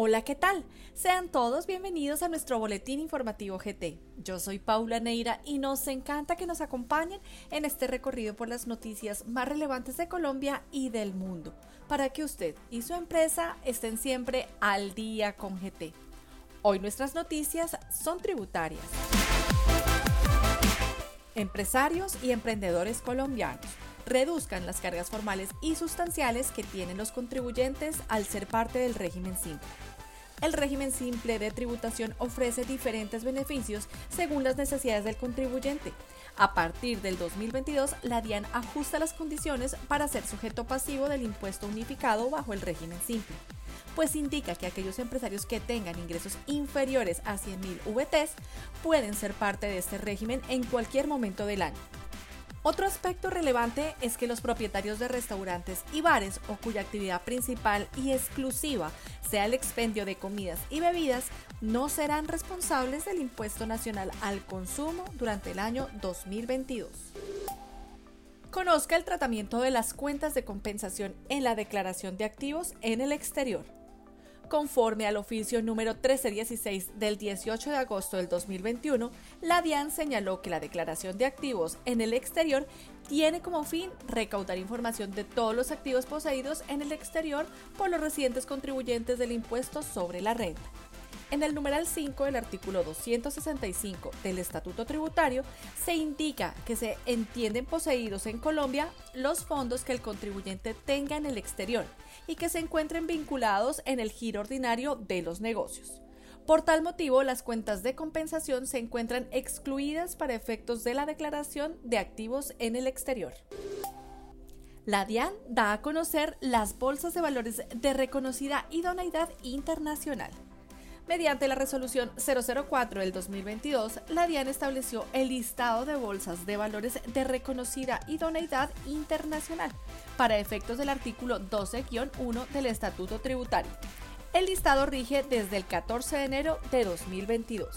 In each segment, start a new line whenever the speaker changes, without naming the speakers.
Hola, ¿qué tal? Sean todos bienvenidos a nuestro boletín informativo GT. Yo soy Paula Neira y nos encanta que nos acompañen en este recorrido por las noticias más relevantes de Colombia y del mundo, para que usted y su empresa estén siempre al día con GT. Hoy nuestras noticias son tributarias. Empresarios y emprendedores colombianos reduzcan las cargas formales y sustanciales que tienen los contribuyentes al ser parte del régimen simple. El régimen simple de tributación ofrece diferentes beneficios según las necesidades del contribuyente. A partir del 2022, la DIAN ajusta las condiciones para ser sujeto pasivo del impuesto unificado bajo el régimen simple, pues indica que aquellos empresarios que tengan ingresos inferiores a 100.000 VTs pueden ser parte de este régimen en cualquier momento del año. Otro aspecto relevante es que los propietarios de restaurantes y bares o cuya actividad principal y exclusiva sea el expendio de comidas y bebidas no serán responsables del impuesto nacional al consumo durante el año 2022. Conozca el tratamiento de las cuentas de compensación en la declaración de activos en el exterior. Conforme al oficio número 1316 del 18 de agosto del 2021, la DIAN señaló que la declaración de activos en el exterior tiene como fin recaudar información de todos los activos poseídos en el exterior por los residentes contribuyentes del impuesto sobre la renta. En el numeral 5 del artículo 265 del Estatuto Tributario se indica que se entienden poseídos en Colombia los fondos que el contribuyente tenga en el exterior y que se encuentren vinculados en el giro ordinario de los negocios. Por tal motivo, las cuentas de compensación se encuentran excluidas para efectos de la declaración de activos en el exterior. La DIAN da a conocer las bolsas de valores de reconocida idoneidad internacional. Mediante la resolución 004 del 2022, la DIAN estableció el listado de bolsas de valores de reconocida idoneidad internacional para efectos del artículo 12-1 del Estatuto Tributario. El listado rige desde el 14 de enero de 2022.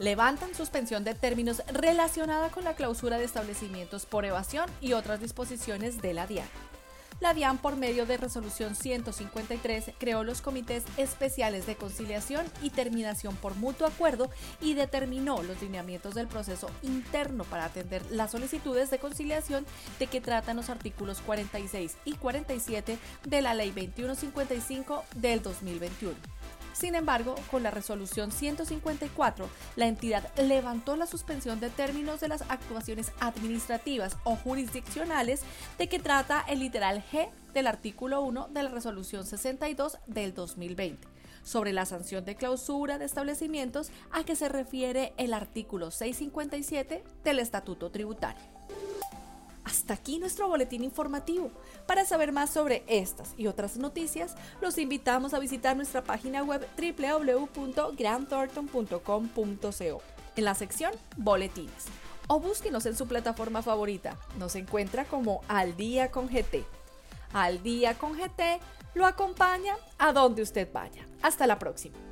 Levantan suspensión de términos relacionada con la clausura de establecimientos por evasión y otras disposiciones de la DIAN la DIAN por medio de resolución 153 creó los comités especiales de conciliación y terminación por mutuo acuerdo y determinó los lineamientos del proceso interno para atender las solicitudes de conciliación de que tratan los artículos 46 y 47 de la Ley 2155 del 2021. Sin embargo, con la resolución 154, la entidad levantó la suspensión de términos de las actuaciones administrativas o jurisdiccionales de que trata el literal G del artículo 1 de la resolución 62 del 2020 sobre la sanción de clausura de establecimientos a que se refiere el artículo 657 del Estatuto Tributario. Hasta aquí nuestro boletín informativo. Para saber más sobre estas y otras noticias, los invitamos a visitar nuestra página web www.grandthornton.com.co en la sección Boletines o búsquenos en su plataforma favorita. Nos encuentra como Al Día con GT. Al Día con GT lo acompaña a donde usted vaya. Hasta la próxima.